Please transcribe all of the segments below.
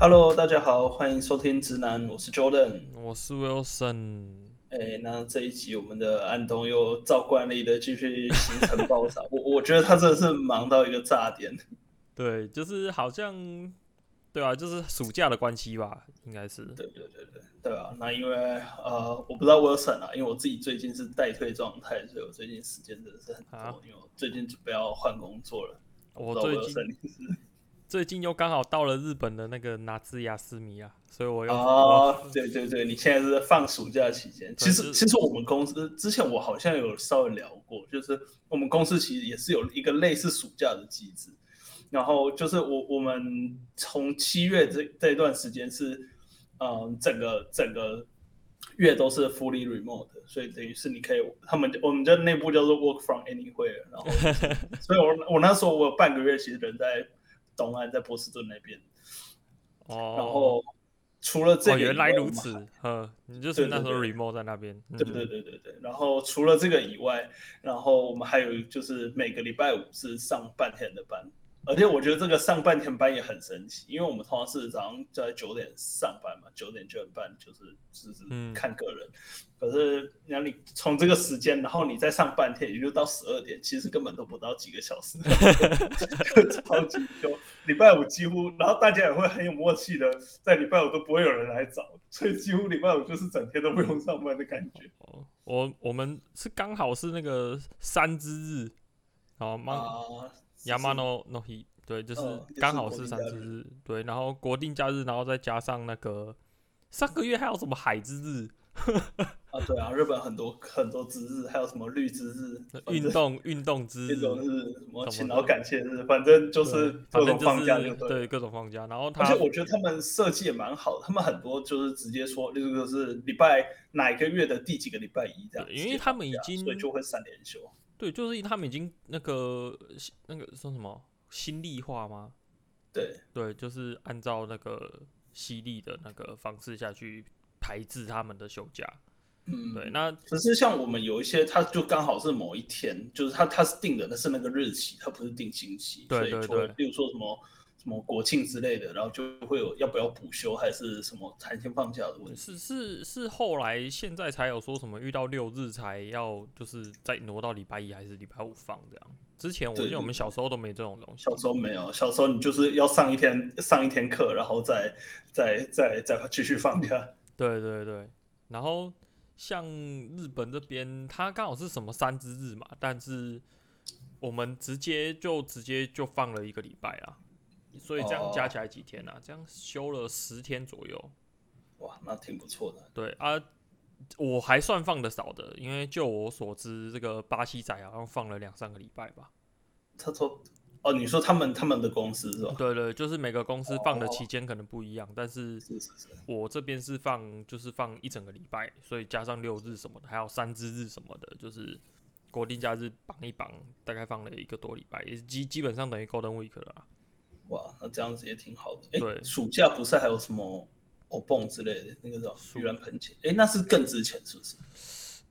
Hello，大家好，欢迎收听直男，我是 Jordan，我是 Wilson。哎，那这一集我们的安东又照惯例的继续行程爆炸，我我觉得他真的是忙到一个炸点。对，就是好像，对啊，就是暑假的关系吧，应该是。对对对对，对啊。那因为呃，我不知道 Wilson 啊，因为我自己最近是待退状态，所以我最近时间真的是很多，啊、因为我最近准备要换工作了。我最近。最近又刚好到了日本的那个拿兹雅斯米啊，所以我又哦，对对对，你现在是放暑假期间。其实其实我们公司之前我好像有稍微聊过，就是我们公司其实也是有一个类似暑假的机制。然后就是我我们从七月这这一段时间是，嗯，整个整个月都是 fully remote，所以等于是你可以，他们我们的内部叫做 work from anywhere。然后，所以我我那时候我有半个月其实人在。东岸在波士顿那边，哦，然后除了这个，原来如此，嗯，你就是那时候 remote 在那边，对对对对对。然后除了这个以外，然后我们还有就是每个礼拜五是上半天的班。而且我觉得这个上半天班也很神奇，因为我们通常是早上在九点上班嘛，九点九点半就是就是看个人。嗯、可是那你从这个时间，然后你再上半天，也就到十二点，其实根本都不到几个小时，超级久礼拜五几乎，然后大家也会很有默契的，在礼拜五都不会有人来找，所以几乎礼拜五就是整天都不用上班的感觉。哦，我我们是刚好是那个三之日，好吗？啊 Yamano no hi，对，就是刚好是三之日，对，然后国定假日，然后再加上那个上个月还有什么海之日啊？对啊，日本很多很多之日，还有什么绿之日、运动运动之日、运动日、什么勤劳感谢日，反正就是各种放假就对，各种放假。然后他，而且我觉得他们设计也蛮好的，他们很多就是直接说，例如就是礼拜哪一个月的第几个礼拜一这样，因为他们已经所以就会三连休。对，就是他们已经那个那个说什么新力化吗？对对，就是按照那个犀利的那个方式下去排制他们的休假。嗯，对。那可是像我们有一些，他就刚好是某一天，就是他他是定的，那是那个日期，他不是定星期。对对对。比如说什么。什么国庆之类的，然后就会有要不要补休，还是什么弹性放假的问题？是是是，后来现在才有说什么遇到六日才要，就是再挪到礼拜一还是礼拜五放这样。之前我记得我们小时候都没这种东西。小时候没有，小时候你就是要上一天上一天课，然后再再再再继续放假。对对对，然后像日本这边，它刚好是什么三之日嘛，但是我们直接就直接就放了一个礼拜啊。所以这样加起来几天呢、啊？Oh. 这样休了十天左右，哇，那挺不错的。对啊，我还算放的少的，因为就我所知，这个巴西仔好像放了两三个礼拜吧。他说：“哦，你说他们他们的公司是吧？”对，对对，就是每个公司放的期间可能不一样，oh. 但是我这边是放就是放一整个礼拜，所以加上六日什么的，还有三之日什么的，就是国定假日绑一绑，大概放了一个多礼拜，也基基本上等于 Golden Week 了。哇，那这样子也挺好的。哎、欸，对暑假不是还有什么欧蹦之类的那个叫盂兰盆节？哎、欸，那是更值钱是不是？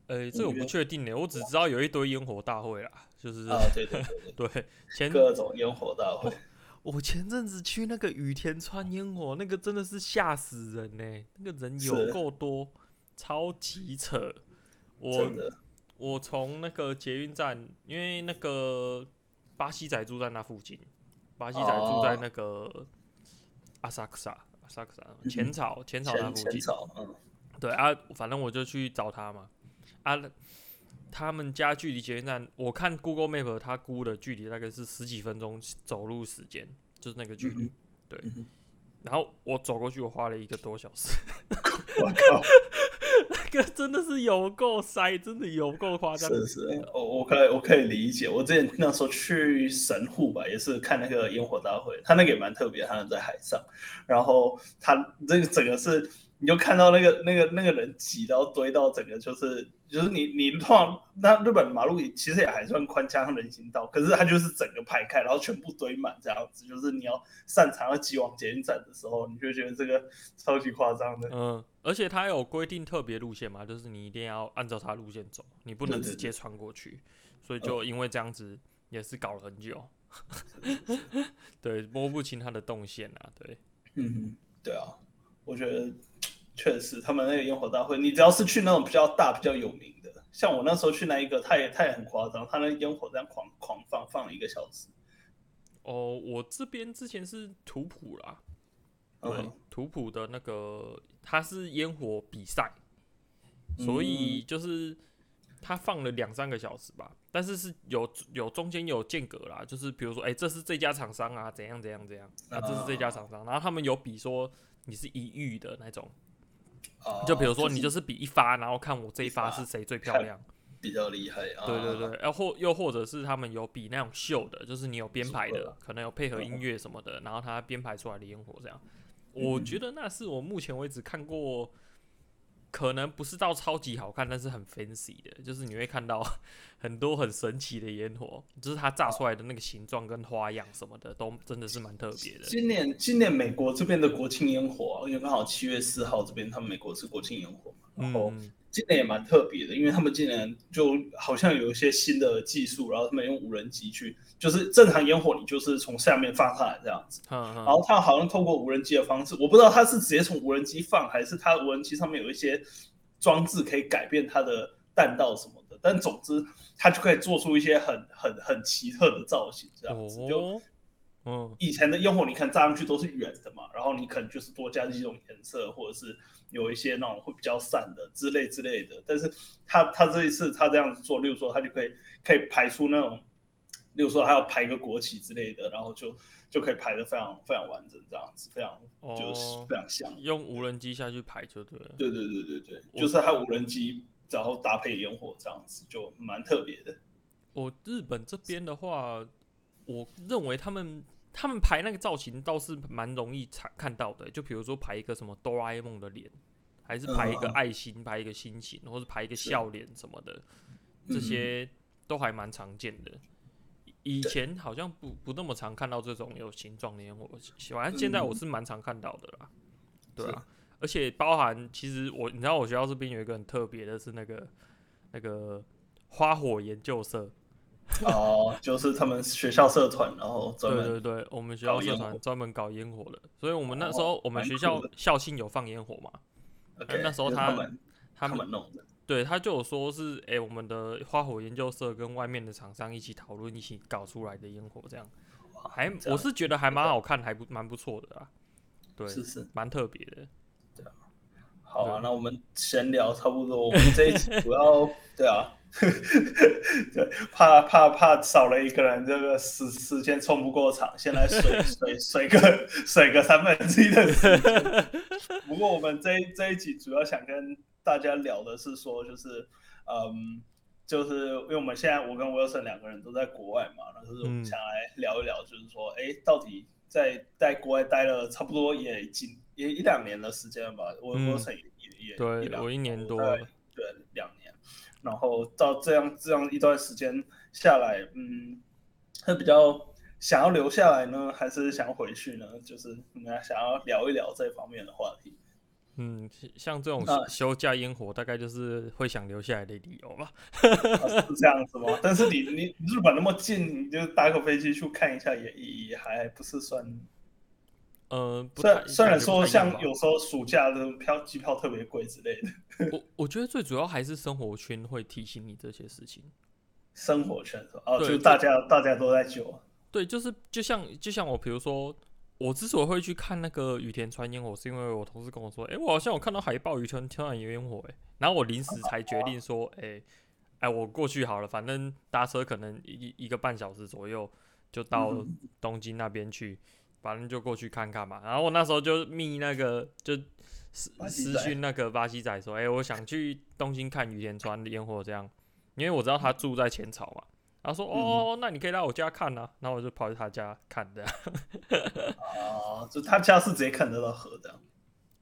呃、欸，这我不确定呢，我只知道有一堆烟火大会啦，就是啊，对对对 前 各种烟火大会。我前阵子去那个雨田川烟火，那个真的是吓死人呢，那个人有够多，超级扯。我的我从那个捷运站，因为那个巴西仔住在那附近。巴西仔住在那个阿萨克萨，阿萨克萨浅草，浅草那附近。嗯，对啊，反正我就去找他嘛。啊，他们家距离捷运站，我看 Google Map，他估的距离大概是十几分钟走路时间，就是那个距离。嗯、对，嗯、然后我走过去，我花了一个多小时。我靠！那个真的是有够塞，真的有够夸张。是是，我我可以我可以理解。我之前那时候去神户吧，也是看那个烟火大会，他那个也蛮特别，他们在海上，然后他这个整个是。你就看到那个那个那个人挤到堆到整个就是就是你你通常那日本马路其实也还算宽，加上人行道，可是它就是整个排开，然后全部堆满这样子，就是你要擅长要挤往捷运站的时候，你就觉得这个超级夸张的。嗯，而且它有规定特别路线嘛，就是你一定要按照它路线走，你不能直接穿过去。所以就因为这样子也是搞了很久，对，摸不清它的动线啊，对，嗯。对啊，我觉得确实他们那个烟火大会，你只要是去那种比较大、比较有名的，像我那时候去那一个，他也他也很夸张，他那烟火这样狂狂放，放了一个小时。哦，我这边之前是图谱啦，对，嗯、图谱的那个它是烟火比赛，所以就是他放了两三个小时吧，但是是有有中间有间隔啦，就是比如说，哎、欸，这是这家厂商啊，怎样怎样怎样，啊，这是这家厂商，然后他们有比说你是一遇的那种，就比如说你就是比一发，然后看我这一发是谁最漂亮。比较厉害啊！对对对，然后又或者是他们有比那种秀的，就是你有编排的，可能有配合音乐什么的，然后他编排出来的烟火这样，我觉得那是我目前为止看过，可能不是到超级好看，但是很 fancy 的，就是你会看到很多很神奇的烟火，就是它炸出来的那个形状跟花样什么的，都真的是蛮特别的。今年今年美国这边的国庆烟火，因为刚好七月四号这边他们美国是国庆烟火嘛，然后。今年也蛮特别的，因为他们今年就好像有一些新的技术，然后他们用无人机去，就是正常烟火你就是从下面放上来这样子，然后他好像透过无人机的方式，我不知道他是直接从无人机放，还是他无人机上面有一些装置可以改变它的弹道什么的，但总之他就可以做出一些很很很奇特的造型这样子，就。嗯，以前的烟火你看炸上去都是圆的嘛，然后你可能就是多加几种颜色，或者是有一些那种会比较散的之类之类的。但是他他这一次他这样子做，例如说他就可以可以排出那种，例如说他要排一个国旗之类的，然后就就可以排的非常非常完整，这样子非常就是非常像。用无人机下去排就对了。对对对对对，就是他无人机然后搭配烟火这样子就蛮特别的。我日本这边的话，我认为他们。他们排那个造型倒是蛮容易看看到的，就比如说排一个什么哆啦 A 梦的脸，还是排一个爱心，排一个心情，或是排一个笑脸什么的，这些都还蛮常见的。以前好像不不那么常看到这种有形状的烟火，反正现在我是蛮常看到的啦。对啊，而且包含其实我你知道我学校这边有一个很特别的是那个那个花火研究社。哦，就是他们学校社团，然后专门对对对，我们学校社团专门搞烟火的，所以我们那时候我们学校校庆有放烟火嘛。Okay, 那时候他们他们弄的，对他就有说是哎、欸，我们的花火研究社跟外面的厂商一起讨论，一起搞出来的烟火，这样还我是觉得还蛮好看，还不蛮不错的啊。对，是是蛮特别的。好啊，那我们闲聊差不多，我们这一集 主要对啊。对，怕怕怕少了一个人，这个时时间冲不过场，先来水 水水个水个三分之一的时间。不过我们这这一集主要想跟大家聊的是说，就是嗯，就是因为我们现在我跟 Wilson 两个人都在国外嘛，然后就是我们想来聊一聊，就是说，哎、嗯，到底在在国外待了差不多也已经也一两年的时间吧，我 Wilson 也也也对，我一年多，对，两年。然后到这样这样一段时间下来，嗯，会比较想要留下来呢，还是想要回去呢？就是我们想要聊一聊这方面的话题。嗯，像这种休假烟火，大概就是会想留下来的理由吧。啊、是这样子吗？但是你你日本那么近，你就搭个飞机去看一下也，也也还不是算。呃，虽然虽然说像有时候暑假的票机票特别贵之类的，我我觉得最主要还是生活圈会提醒你这些事情。生活圈哦，就大家大家都在救。对，就是就像就像我，比如说我之所以会去看那个雨田川烟火，是因为我同事跟我说，哎、欸，我好像有看到海报羽田川有烟火，哎，然后我临时才决定说，哎、欸，哎，我过去好了，反正搭车可能一一个半小时左右就到东京那边去。嗯反正就过去看看嘛，然后我那时候就密那个就私私讯那个巴西仔说，哎、欸，我想去东京看羽田川的烟火，这样，因为我知道他住在浅草嘛。他说，哦，那你可以来我家看啊，然后我就跑去他家看的。哦，就他家是直接看得到河的。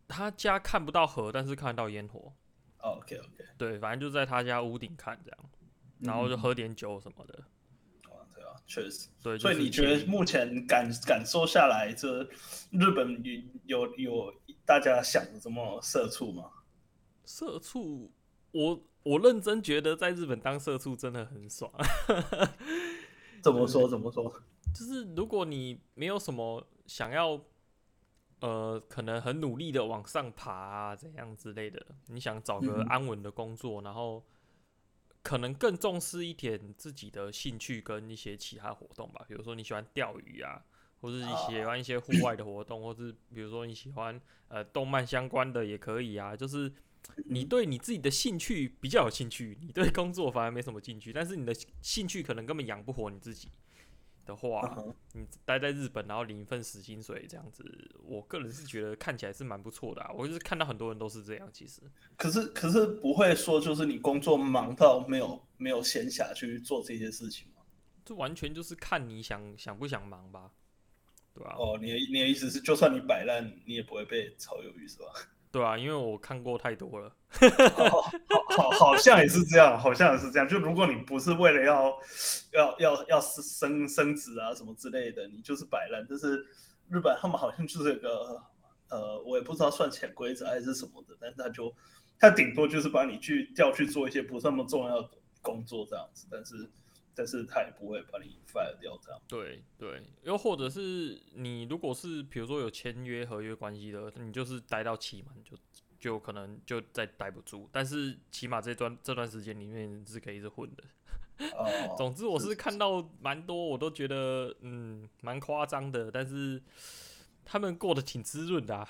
他家看不到河，但是看得到烟火。OK OK，对，反正就在他家屋顶看这样，然后就喝点酒什么的。确实，对，所以你觉得目前感感受下来，这日本有有有大家想的这么社畜吗？社畜，我我认真觉得在日本当社畜真的很爽。怎么说？怎么说？就是如果你没有什么想要，呃，可能很努力的往上爬啊，怎样之类的。你想找个安稳的工作，嗯、然后可能更重视一点自己的兴趣跟一些其他活动吧。比如说你喜欢钓鱼啊，或者是你喜欢一些户外的活动，或是比如说你喜欢呃动漫相关的也可以啊。就是你对你自己的兴趣比较有兴趣，你对工作反而没什么兴趣，但是你的兴趣可能根本养不活你自己。的话，uh. 你待在日本，然后领一份死薪水这样子，我个人是觉得看起来是蛮不错的啊。我就是看到很多人都是这样，其实。可是，可是不会说就是你工作忙到没有没有闲暇去做这些事情吗？这完全就是看你想想不想忙吧，对吧？哦，你的你的意思是，就算你摆烂，你也不会被炒鱿鱼是吧？对啊，因为我看过太多了，好，好，好像也是这样，好像也是这样。就如果你不是为了要，要，要，要升升职啊什么之类的，你就是摆烂。但是日本他们好像就是一个，呃，我也不知道算潜规则还是什么的，但是他就他顶多就是把你去调去做一些不那么重要的工作这样子，但是。但是他也不会把你 fire 掉，这样。对对，又或者是你如果是比如说有签约合约关系的，你就是待到期满就就可能就再待不住。但是起码这段这段时间里面是可以一直混的。哦。总之我是看到蛮多，我都觉得嗯蛮夸张的，但是他们过得挺滋润的啊。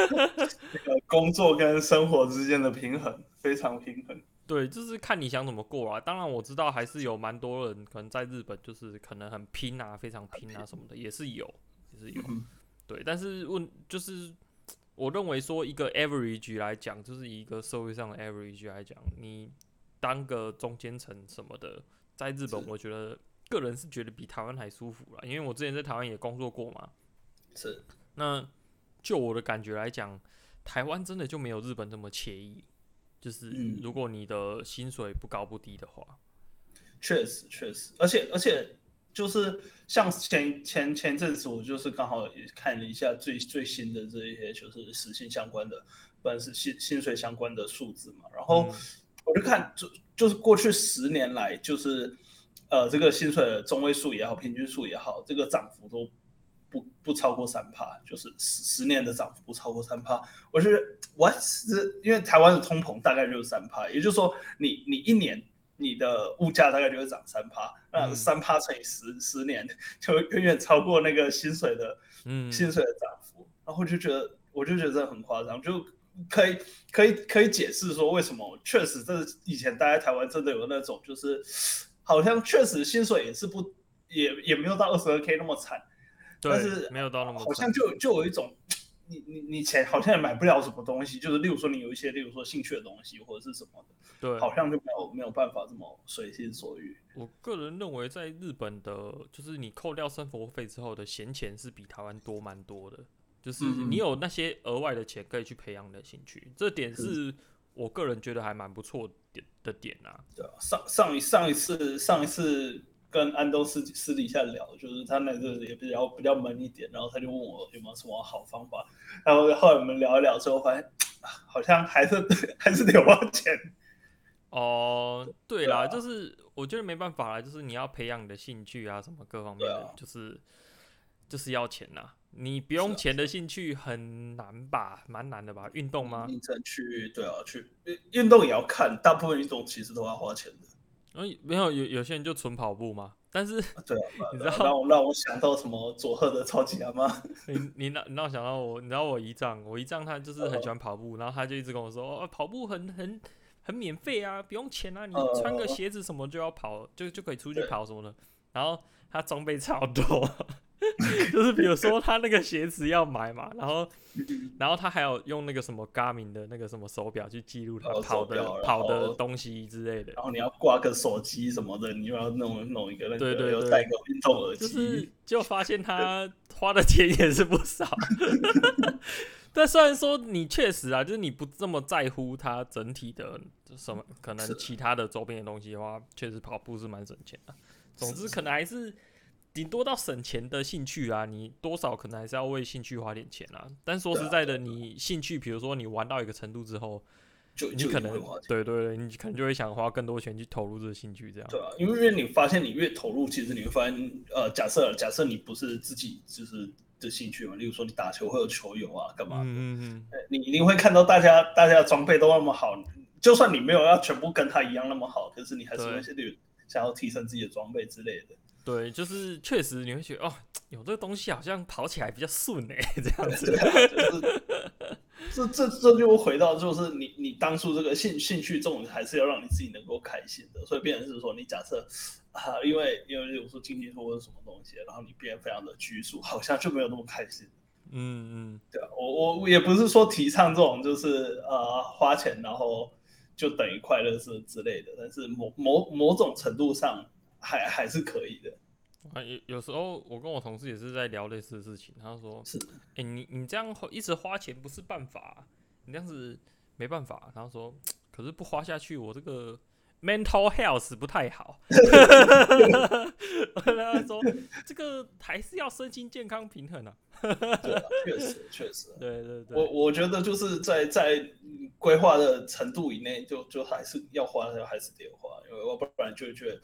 工作跟生活之间的平衡非常平衡。对，就是看你想怎么过啊。当然我知道还是有蛮多人可能在日本就是可能很拼啊，非常拼啊什么的，也是有，也是有。对，但是问就是，我认为说一个 average 来讲，就是一个社会上的 average 来讲，你当个中间层什么的，在日本我觉得个人是觉得比台湾还舒服啦，因为我之前在台湾也工作过嘛。是。那就我的感觉来讲，台湾真的就没有日本这么惬意。就是如果你的薪水不高不低的话，确实确实，而且而且就是像前前前阵子我就是刚好也看了一下最最新的这一些就是时薪相关的，不管是薪薪水相关的数字嘛，然后我就看就就是过去十年来就是呃这个薪水的中位数也好，平均数也好，这个涨幅都。不不超过三帕，就是十十年的涨幅不超过三帕。我觉得我是因为台湾的通膨大概就是三帕，也就是说你你一年你的物价大概就会涨三帕，那三帕乘以十十年就远远超过那个薪水的嗯薪水的涨幅，然后就觉得我就觉得这很夸张，就可以可以可以解释说为什么确实这以前待在台湾真的有那种就是好像确实薪水也是不也也没有到二十二 K 那么惨。但是没有到那么，好像就就有一种，你你你钱好像也买不了什么东西，就是例如说你有一些，例如说兴趣的东西或者是什么的，对，好像就没有没有办法这么随心所欲。我个人认为，在日本的，就是你扣掉生活费之后的闲钱是比台湾多蛮多的，就是你有那些额外的钱可以去培养你的兴趣，这点是我个人觉得还蛮不错点的点啊。对啊，上上一上一次上一次。跟安东私私底下聊，就是他那个也比较比较闷一点，然后他就问我有没有什么好方法，然后后来我们聊一聊之后，发现好像还是还是得花钱。哦，对啦，就是我觉得没办法啦，就是你要培养你的兴趣啊，什么各方面的，啊、就是就是要钱呐。你不用钱的兴趣很难吧？蛮难的吧？运动吗？你再去对啊，去运动也要看，大部分运动其实都要花钱的。嗯，没有有有些人就纯跑步嘛，但是对啊，你知道让我让我想到什么佐贺的超级阿妈？你你让你让我想到我，你知道我姨丈，我姨丈他就是很喜欢跑步，然后他就一直跟我说，哦，跑步很很很免费啊，不用钱啊，你穿个鞋子什么就要跑，就就可以出去跑什么的，然后他装备超多。就是比如说他那个鞋子要买嘛，然后，然后他还有用那个什么 Garmin 的那个什么手表去记录他跑的跑的东西之类的。然后你要挂个手机什么的，你又要弄弄一个那个，对对对，带个运动耳机。就是就发现他花的钱也是不少。但虽然说你确实啊，就是你不这么在乎他整体的什么可能其他的周边的东西的话，确实跑步是蛮省钱的。总之可能还是。顶多到省钱的兴趣啊，你多少可能还是要为兴趣花点钱啊。但说实在的，你兴趣，比如说你玩到一个程度之后，就你可能对对对，你可能就会想花更多钱去投入这个兴趣，这样。对啊，因为你发现你越投入，其实你会发现，呃，假设假设你不是自己就是的兴趣嘛，例如说你打球会有球友啊，干嘛的？嗯嗯，你一定会看到大家大家的装备都那么好，就算你没有要全部跟他一样那么好，可是你还是会去想要提升自己的装备之类的。对，就是确实你会觉得哦，有这个东西好像跑起来比较顺哎，这样子。就是、这这这就回到就是你你当初这个兴兴趣这种还是要让你自己能够开心的，所以变成是说你假设啊，因为因为有时候经济或者什么东西，然后你变得非常的拘束，好像就没有那么开心。嗯嗯，对啊，我我也不是说提倡这种就是呃花钱然后就等于快乐是之类的，但是某某某种程度上。还还是可以的啊，有有时候我跟我同事也是在聊类似的事情，他说是，哎、欸，你你这样一直花钱不是办法，你这样子没办法。然后说，可是不花下去，我这个 mental health 不太好。他说，这个还是要身心健康平衡啊。对啊，确实确实，对对对，我我觉得就是在在规划的程度以内，就就还是要花，还是得花，因为我不然就觉得。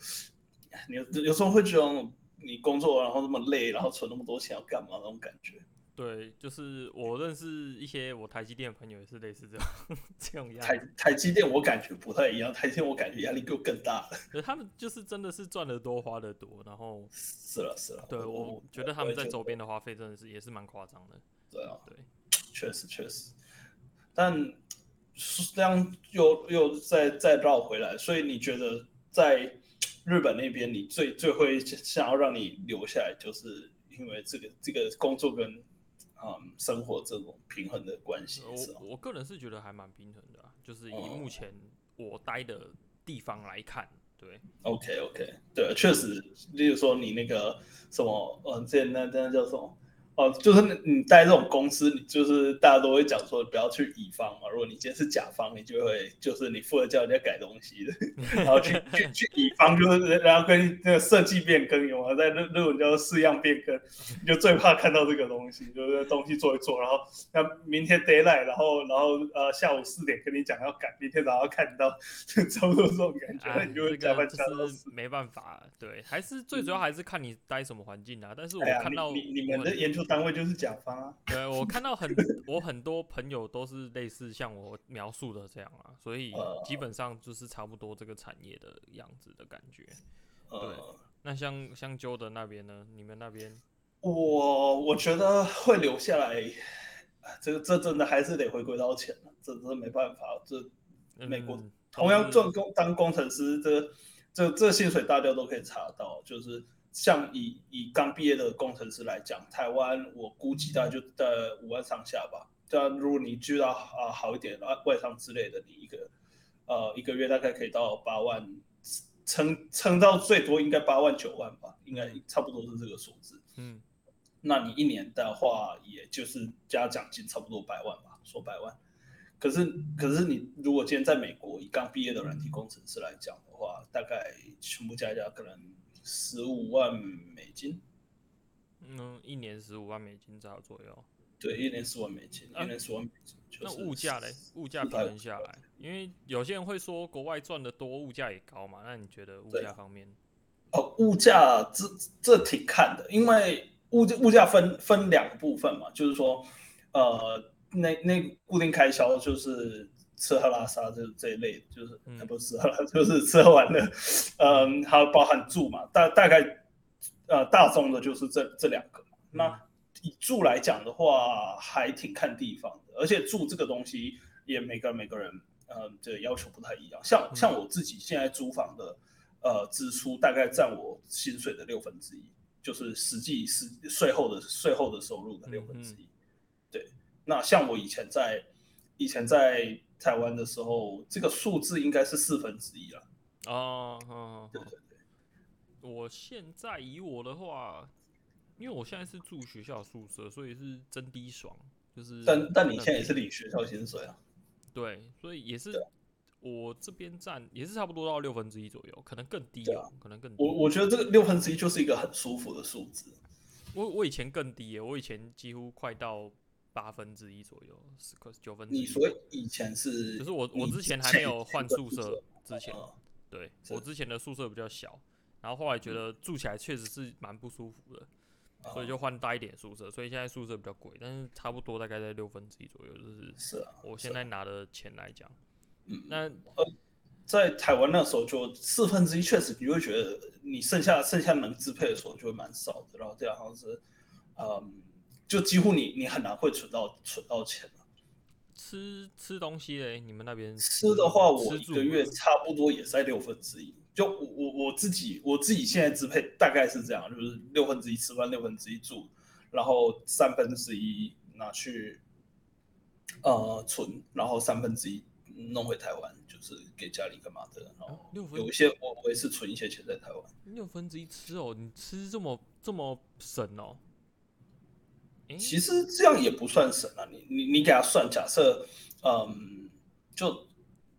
你有有时候会觉得你工作然后那么累，然后存那么多钱要干嘛那种感觉？对，就是我认识一些我台积电的朋友也是类似这样 这种压力。台台积电我感觉不太一样，台积电我感觉压力就更大了。他们就是真的是赚的多花的多，然后是了是了。对，我觉得他们在周边的花费真的是也是蛮夸张的。对啊，对，确实确实。但这样又又再再绕回来，所以你觉得在？日本那边，你最最会想要让你留下来，就是因为这个这个工作跟嗯生活这种平衡的关系。我我个人是觉得还蛮平衡的，就是以目前我待的地方来看，对。OK OK，对，确实，例如说你那个什么，嗯，这那那叫什么？哦，就是你待这种公司，你就是大家都会讲说不要去乙方嘛。如果你今天是甲方，你就会就是你负责叫人家改东西的，然后去去去乙方就是然后跟那个设计变更有啊，在那那种叫式样变更，你就最怕看到这个东西，就是东西做一做，然后那明天 deadline，然后然后呃下午四点跟你讲要改，明天早上看到 就差不多这种感觉，那、啊、你就会加班加到死。没办法，对，还是最主要还是看你待什么环境啊。但是我看到、你，你们的研究。单位就是甲方啊。对，我看到很 我很多朋友都是类似像我描述的这样啊，所以基本上就是差不多这个产业的样子的感觉。对，那像像 Jordan 那边呢？你们那边？我我觉得会留下来，这个这真的还是得回归到钱了，这真的没办法。这美国同样做工当工程师，这这这薪水大家都可以查到，就是。像以以刚毕业的工程师来讲，台湾我估计大概就在五万上下吧。这样如果你遇到啊好一点啊外商之类的，你一个呃一个月大概可以到八万，撑撑到最多应该八万九万吧，应该差不多是这个数字。嗯，那你一年的话，也就是加奖金差不多百万吧，说百万。可是可是你如果今天在美国以刚毕业的软体工程师来讲的话，大概全部加一加可能。十五万美金，嗯，一年十五万美金左右左右。对，一年十万美金，啊、一年十万美金。那物价嘞？物价平衡下来，因为有些人会说国外赚的多，物价也高嘛。那你觉得物价方面？哦，物价这这挺看的，因为物物价分分两部分嘛，就是说，呃，那那固定开销就是。吃喝拉撒这这一类，就是 不是吃喝拉，就是吃喝玩乐，嗯，还有包含住嘛，大大概呃大众的就是这这两个嘛。那以住来讲的话，还挺看地方的，而且住这个东西也每个人每个人呃这要求不太一样。像像我自己现在租房的呃支出大概占我薪水的六分之一，就是实际是税后的税后的收入的六分之一。对，那像我以前在以前在。台湾的时候，这个数字应该是四分之一了。哦，哦，对对对。我现在以我的话，因为我现在是住学校宿舍，所以是真低爽，就是。但但你现在也是领学校薪水啊？对，所以也是我这边占也是差不多到六分之一左右，可能更低啊，可能更低。我我觉得这个六分之一就是一个很舒服的数字。我我以前更低耶，我以前几乎快到。八分之一左右，十个九分之一。你说以前是，就是我我之前还没有换宿舍之前，对我之前的宿舍比较小，然后后来觉得住起来确实是蛮不舒服的，所以就换大一点宿舍，所以现在宿舍比较贵，但是差不多大概在六分之一左右，就是是啊，我现在拿的钱来讲，嗯，那呃，在台湾那时候就四分之一，确实你会觉得你剩下剩下能支配的时候就会蛮少的，然后这样好像是，嗯，就几乎你你很难会存到存到钱。吃吃东西嘞，你们那边吃的话，我一个月差不多也在六分之一。就我我我自己我自己现在支配大概是这样，就是六分之一吃饭，六分之一住，然后三分之一拿去呃存，然后三分之一弄回台湾，就是给家里干嘛的。然后有一些我我也是存一些钱在台湾。六分之一吃哦，你吃这么这么省哦？其实这样也不算省啊，你你你给他算，假设嗯，就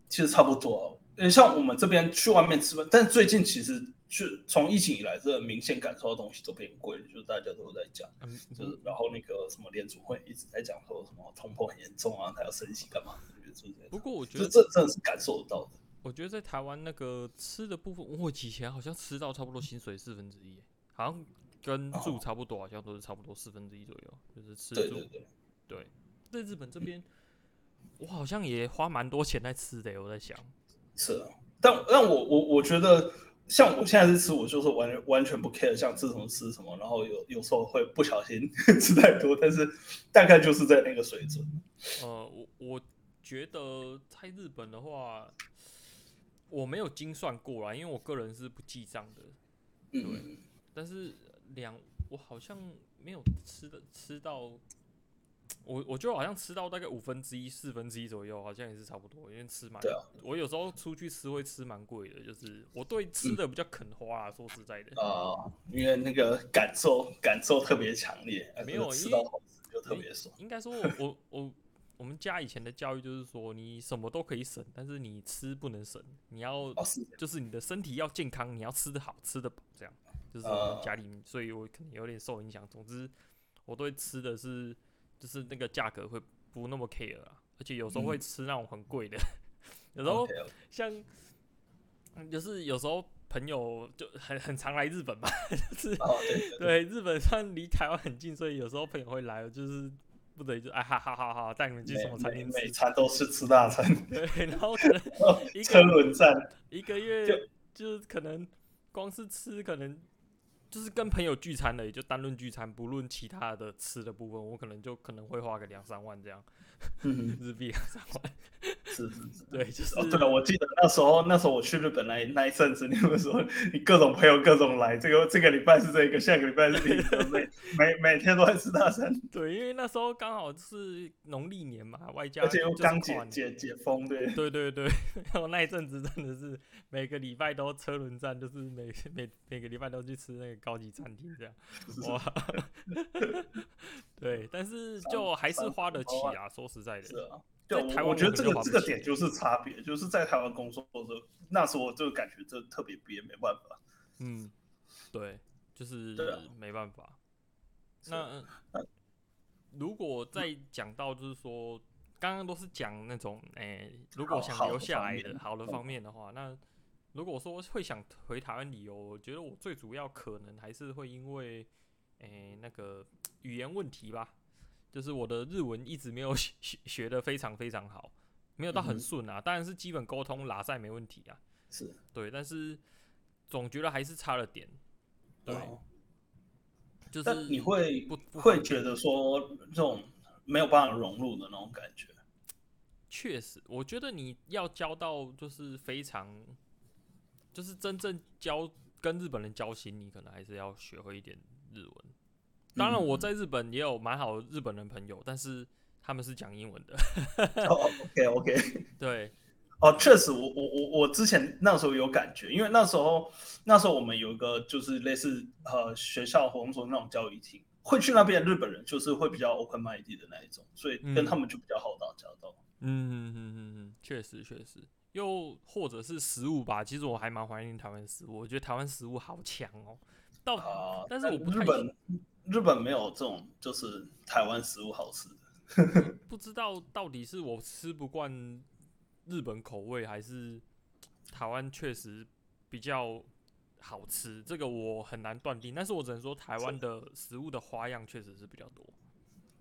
其实差不多。像我们这边去外面吃饭，但最近其实是从疫情以来，这明显感受到东西都变贵了，就是大家都在讲，嗯、就是然后那个什么联储会一直在讲说什么通膨很严重啊，他要升息干嘛？不过我觉得这真的是感受得到的。我觉得在台湾那个吃的部分，我以前好像吃到差不多薪水四分之一，好像跟住差不多，好像都是差不多四分之一左右，就是吃住。对对对，对，在日本这边，嗯、我好像也花蛮多钱在吃的，我在想。是啊，但但我我我觉得，像我现在是吃，我就是完完全不 care，像吃什么吃什么，然后有有时候会不小心 吃太多，但是大概就是在那个水准。呃，我我觉得在日本的话，我没有精算过啦，因为我个人是不记账的。对，嗯，但是两我好像没有吃的吃到。我我觉得好像吃到大概五分之一、四分之一左右，好像也是差不多，因为吃蛮。对啊。我有时候出去吃会吃蛮贵的，就是我对吃的比较肯花啊，嗯、说实在的。啊，因为那个感受感受特别强烈，没有吃到好吃就特别爽。应该说我，我我们家以前的教育就是说，你什么都可以省，但是你吃不能省，你要、就是你的身体要健康，你要吃的好，吃的饱，这样。就是家里，呃、所以我可能有点受影响。总之，我对吃的是。就是那个价格会不那么 care 啊，而且有时候会吃那种很贵的，嗯、有时候像就是有时候朋友就很很常来日本嘛，就是、哦、对，日本算离台湾很近，所以有时候朋友会来，就是不得已就哎哈哈哈哈带你们去什么餐厅吃，每餐都是吃大餐，对，然后可 能一个车轮战一个月就就是可能光是吃可能。就是跟朋友聚餐的，也就单论聚餐，不论其他的吃的部分，我可能就可能会花个两三万这样，日币两三万。是是是，对，就是。哦，对了，我记得那时候，那时候我去日本那那一阵子，你们说你各种朋友各种来，这个这个礼拜是这个，下个礼拜是那个，每每每天都在吃大餐。对，因为那时候刚好是农历年嘛，外加而且又刚解解解封，对对对对。然后那一阵子真的是每个礼拜都车轮战，就是每每每个礼拜都去吃那个高级餐厅这样。哇。对，但是就还是花得起啊，说实在的。是啊。对，我觉得这个这个点就是差别，就是在台湾工作的时候，那时候我就感觉这特别憋，没办法。嗯，对，就是没办法。那如果再讲到，就是说，刚刚都是讲那种，哎、欸，如果想留下来的好的方面的话，那如果说会想回台湾旅游，我觉得我最主要可能还是会因为，哎、欸，那个语言问题吧。就是我的日文一直没有 学学的非常非常好，没有到很顺啊，当然是基本沟通拉赛没问题啊，是对，但是总觉得还是差了点，对，就是你会不会觉得说这种没有办法融入的那种感觉？确实，我觉得你要教到就是非常，就是真正教跟日本人交心，你可能还是要学会一点日文。当然，我在日本也有蛮好的日本人朋友，嗯、但是他们是讲英文的。哦，OK OK，对，哦，确实我，我我我我之前那时候有感觉，因为那时候那时候我们有一个就是类似呃学校活动中那种教育厅，会去那边的日本人就是会比较 open minded 的那一种，所以跟他们就比较好打交道。嗯嗯嗯嗯嗯，确实确实，又或者是食物吧，其实我还蛮怀念台湾食物，我觉得台湾食物好强哦。到，呃、但是我不太。日本没有这种，就是台湾食物好吃的。不知道到底是我吃不惯日本口味，还是台湾确实比较好吃，这个我很难断定。但是我只能说，台湾的食物的花样确实是比较多。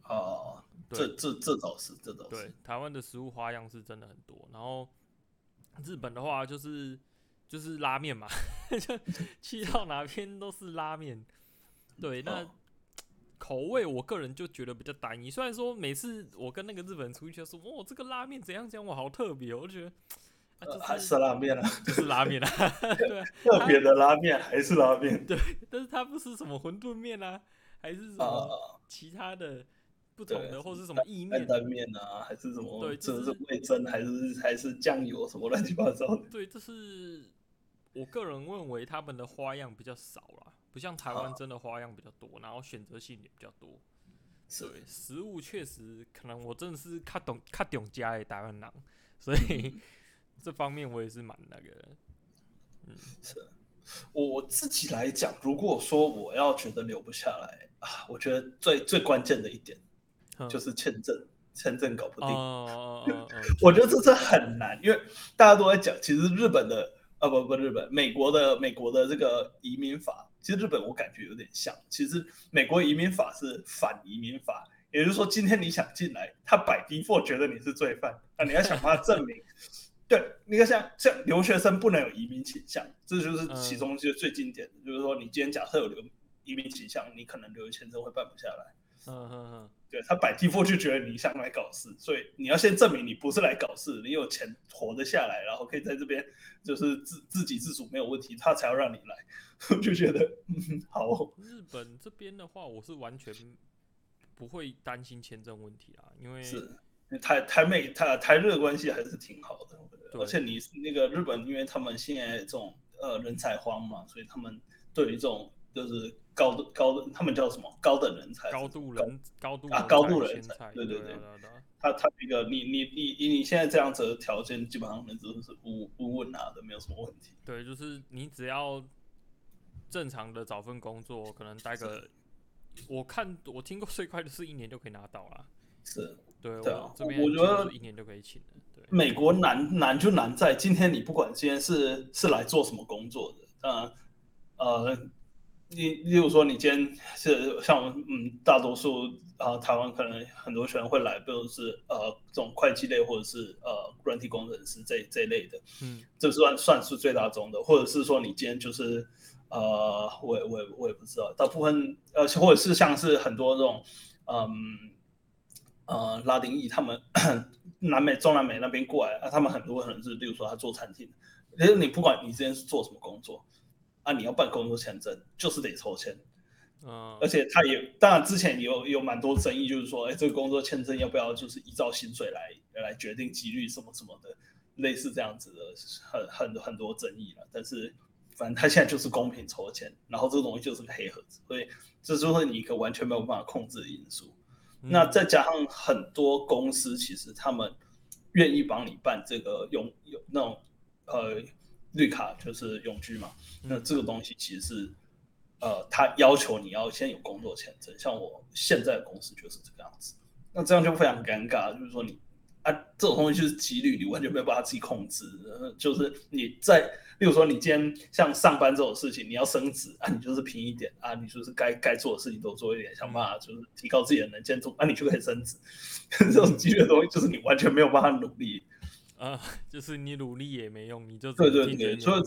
哦，这这这倒是，这倒是。对，台湾的食物花样是真的很多。然后日本的话，就是就是拉面嘛，就去到哪边都是拉面。对，那。哦口味我个人就觉得比较单一，虽然说每次我跟那个日本人出去就说，哦，这个拉面怎样讲，我好特别，我就觉得，啊就是、还是拉面啊，就是拉面啊，对，特别的拉面还是拉面，对，但是它不是什么馄饨面啊，还是什么其他的不同的，或是什么意面、担面啊，还是什么，对，这是味噌还是还是酱油什么乱七八糟的，对，这是我个人认为他们的花样比较少啦。不像台湾真的花样比较多，啊、然后选择性也比较多。是对，食物确实可能我真的是看懂看懂家的台湾人，所以、嗯、这方面我也是蛮那个的。嗯，是我自己来讲，如果说我要觉得留不下来啊，我觉得最最关键的一点就是签证，签证搞不定。哦、我觉得这是很难，因为大家都在讲，其实日本的啊不不日本美国的美国的这个移民法。其实日本我感觉有点像，其实美国移民法是反移民法，也就是说，今天你想进来，他 by default 觉得你是罪犯，那你要想办法证明。对，你看像像留学生不能有移民倾向，这就是其中就最经典的，嗯、就是说你今天假设有留移民倾向，你可能留学签证会办不下来。嗯嗯嗯，对他 by default 就觉得你想来搞事，所以你要先证明你不是来搞事，你有钱活得下来，然后可以在这边就是自自给自足没有问题，他才要让你来。我就觉得嗯 好。日本这边的话，我是完全不会担心签证问题啊，因为是台台美台台日的关系还是挺好的，而且你那个日本，因为他们现在这种呃人才荒嘛，所以他们对于这种就是。高的高的，他们叫什么？高等人才，高度人，高度啊，高度人才。对对对，他他那个，你你你以你现在这样子的条件，基本上能都是无无问啊的，没有什么问题。对，就是你只要正常的找份工作，可能待个，我看我听过最快的是一年就可以拿到啦。是，对，对啊，我，我觉得一年就可以请了。对，美国难难就难在今天你不管今天是是来做什么工作的，呃呃。你例如说，你今天是像我们嗯，大多数啊、呃，台湾可能很多学生会来，比如是呃，这种会计类或者是呃，软体工程师这这一类的，嗯，这算算是最大宗的，或者是说你今天就是呃，我也我也我也不知道，大部分呃，或者是像是很多这种嗯呃，拉丁裔他们南美中南美那边过来啊，他们很多可能是，例如说他做餐厅，其实你不管你之前是做什么工作。啊，你要办工作签证，就是得抽签，嗯，而且他也当然之前也有有蛮多争议，就是说，哎，这个工作签证要不要就是依照薪水来来决定几率什么什么的，类似这样子的，很很很多争议了。但是反正他现在就是公平抽签，然后这个东西就是个黑盒子，所以这就是你一个完全没有办法控制的因素。嗯、那再加上很多公司其实他们愿意帮你办这个用有那种呃。绿卡就是永居嘛，那这个东西其实是，呃，他要求你要先有工作签证，像我现在的公司就是这个样子，那这样就非常尴尬，就是说你啊，这种东西就是几率，你完全没有办法自己控制，就是你在，例如说你今天像上班这种事情，你要升职啊，你就是拼一点啊，你就是该该做的事情都做一点，想办法就是提高自己的能见度啊，你就可以升职，这种几率的东西就是你完全没有办法努力。啊，就是你努力也没用，你就对对对，所以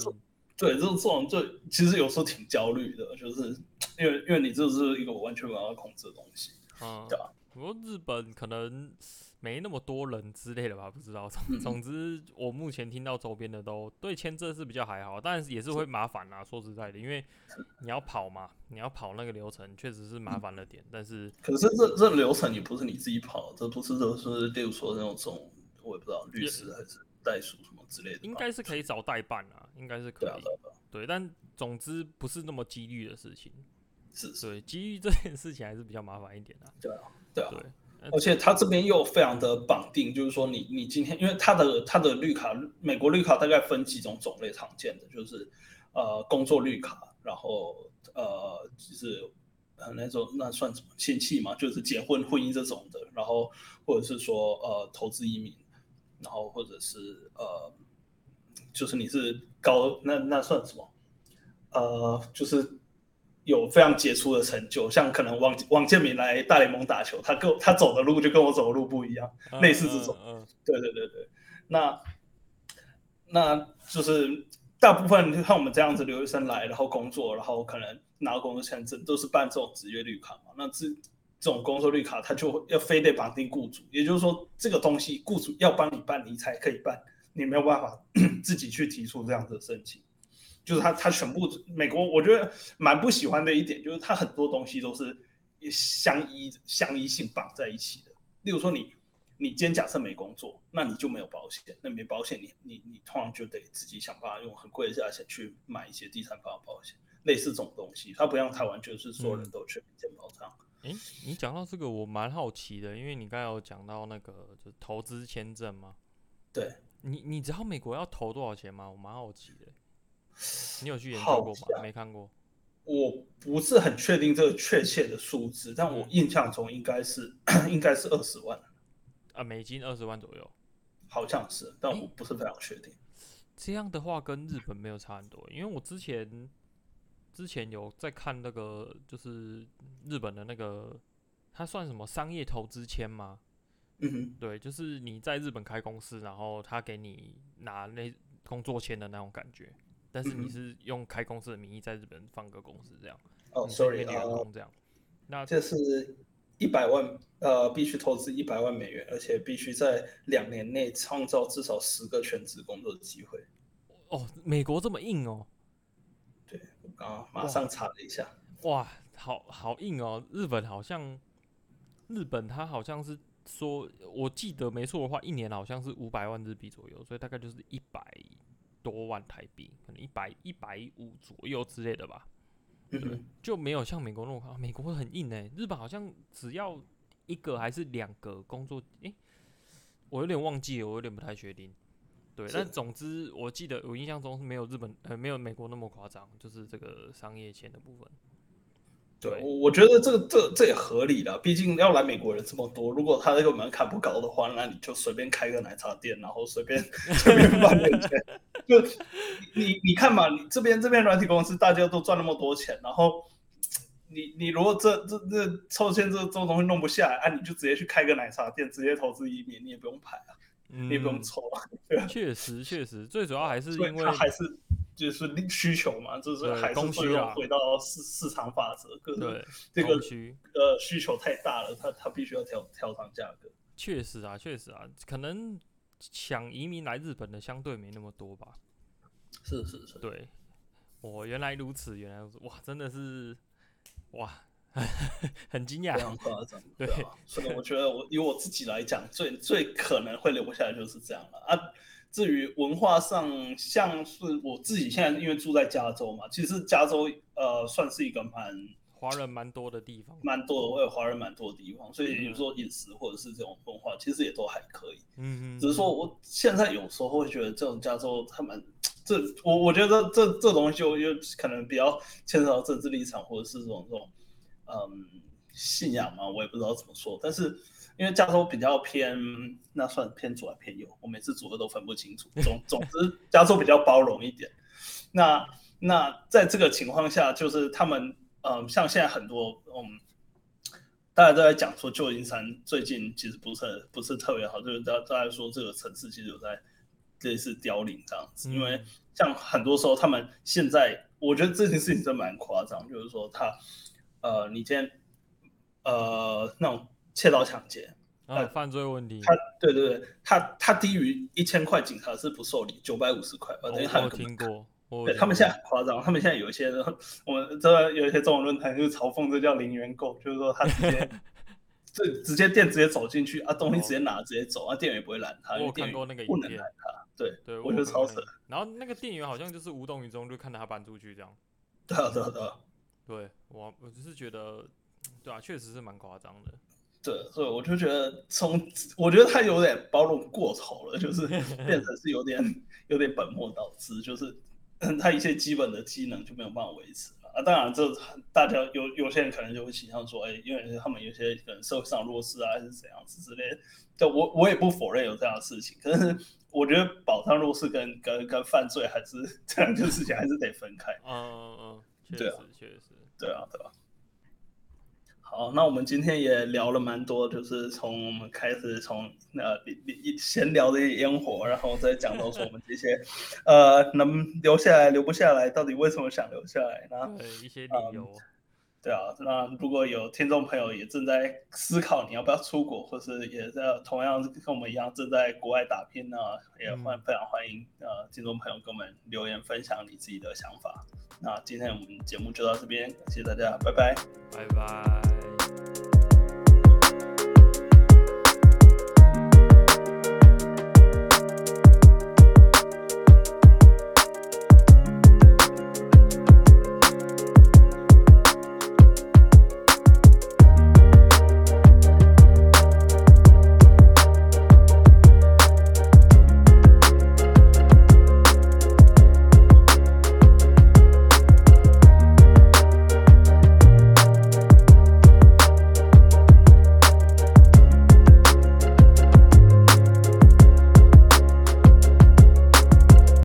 对这种这种就其实有时候挺焦虑的，就是因为因为你这是一个完全没办法控制的东西，啊，对吧？不过日本可能没那么多人之类的吧，不知道。总总之，我目前听到周边的都对签证是比较还好，但是也是会麻烦啦。说实在的，因为你要跑嘛，你要跑那个流程，确实是麻烦了点。但是可是这这流程也不是你自己跑，这不是都是例如说那种这种。我也不知道律师还是代书什么之类的，应该是可以找代办啊，应该是可以。对，对，但总之不是那么几率的事情。是，对，机遇这件事情还是比较麻烦一点的。对啊，对啊，对。而且他这边又非常的绑定，就是说你你今天，因为他的他的绿卡，美国绿卡大概分几种种类，常见的就是呃工作绿卡，然后呃就是呃那种那算什么亲戚嘛，就是结婚婚姻这种的，然后或者是说呃投资移民。然后或者是呃，就是你是高那那算什么？呃，就是有非常杰出的成就，像可能王王建民来大联盟打球，他跟他走的路就跟我走的路不一样，嗯、类似这种。嗯，嗯对对对对，那那就是大部分像我们这样子留学生来，然后工作，然后可能拿工作签证，都是办这种职业绿卡嘛。那这这种工作绿卡，他就要非得绑定雇主，也就是说，这个东西雇主要帮你办，你才可以办，你没有办法 自己去提出这样的申请。就是他，他全部美国，我觉得蛮不喜欢的一点，就是他很多东西都是相依相依性绑在一起的。例如说你，你今天假设没工作，那你就没有保险，那没保险，你你你通常就得自己想办法用很贵的价钱去买一些第三方保险，类似这种东西。它不像台湾，就是所有人都有全民健保这样。哎、嗯，你讲到这个，我蛮好奇的，因为你刚才有讲到那个就是投资签证嘛？对，你你知道美国要投多少钱吗？我蛮好奇的。你有去研究过吗？没看过，我不是很确定这个确切的数字，但我印象中应该是、嗯、应该是二十万啊，美金二十万左右，好像是，但我不是非常确定。这样的话跟日本没有差很多，因为我之前之前有在看那个，就是日本的那个，它算什么商业投资签吗？嗯哼，对，就是你在日本开公司，然后他给你拿那工作签的那种感觉。但是你是用开公司的名义在日本放个公司这样？哦，sorry，员工这样。那这是一百万，呃，必须投资一百万美元，而且必须在两年内创造至少十个全职工作的机会。哦，美国这么硬哦？对，我刚刚马上查了一下。哇，好好硬哦！日本好像，日本它好像是说，我记得没错的话，一年好像是五百万日币左右，所以大概就是一百。多万台币，可能一百一百五左右之类的吧，对，就没有像美国那么，美国很硬哎，日本好像只要一个还是两个工作，诶、欸，我有点忘记了，我有点不太确定，对，但总之我记得我印象中是没有日本呃没有美国那么夸张，就是这个商业钱的部分。对，我我觉得这个这这也合理的，毕竟要来美国人这么多，如果他那个门槛不高的话，那你就随便开个奶茶店，然后随便 随便赚点钱，就你你看嘛，你这边这边软体公司大家都赚那么多钱，然后你你如果这这这抽签这这种东西弄不下来，啊，你就直接去开个奶茶店，直接投资移民，你也不用排啊，嗯、你也不用抽确实确实，最主要还是因为他还是。就是需求嘛，就是还是会要回到市市场法则，对这个呃需求太大了，他他必须要调调涨价格。确实啊，确实啊，可能想移民来日本的相对没那么多吧。是是是，对，我原来如此，原来如此，哇，真的是哇，很惊讶，非常夸张，对，对啊，所以我觉得我以我自己来讲，最最可能会留下来就是这样了啊。至于文化上，像是我自己现在因为住在加州嘛，其实加州呃算是一个蛮华人蛮多的地方，蛮多的，我有华人蛮多的地方，所以有时候饮食或者是这种文化，其实也都还可以。嗯嗯。只是说我现在有时候会觉得这种加州他们这我我觉得这这东西就又可能比较牵扯到政治立场或者是这种这种嗯信仰嘛，我也不知道怎么说，但是。因为加州比较偏，那算偏左还偏右，我每次组合都分不清楚。总 总之，加州比较包容一点。那那在这个情况下，就是他们，嗯、呃，像现在很多，嗯，大家都在讲说，旧金山最近其实不是不是特别好，就是大大家说这个城市其实有在类似凋零这样子。因为像很多时候，他们现在，我觉得这件事情真蛮夸张，就是说他，呃，你今天，呃，那种。窃盗抢劫，啊，犯罪问题。他，对对对，他他低于一千块，警察是不受理，九百五十块。等于他有听过，对，他们现在很夸张，他们现在有一些，我们这有一些中文论坛就是嘲讽，这叫零元购，就是说他直接，这直接店直接走进去啊，东西直接拿直接走啊，店员也不会拦他，我看过那个不能拦他，对对，我觉得超扯。然后那个店员好像就是无动于衷，就看着他搬出去这样。对啊对啊对啊，对我我只是觉得，对啊，确实是蛮夸张的。对，所以我就觉得从，我觉得他有点包容过头了，就是 变成是有点有点本末倒置，就是 他一些基本的机能就没有办法维持了。啊，当然这大家有有些人可能就会倾向说，哎、欸，因为他们有些可能社会上弱势啊，还是怎样子之类的。就我我也不否认有这样的事情，可是我觉得保障弱势跟跟跟犯罪还是 这两件事情还是得分开。嗯嗯嗯，确实确实，对啊，对啊。好，那我们今天也聊了蛮多，就是从我们开始从呃闲聊的烟火，然后再讲到说我们这些呃能留下来留不下来，到底为什么想留下来呢？对，一些理由。嗯对啊，那如果有听众朋友也正在思考你要不要出国，或是也在同样跟我们一样正在国外打拼呢，也欢非常欢迎呃听众朋友跟我们留言分享你自己的想法。那今天我们节目就到这边，谢谢大家，拜拜，拜拜。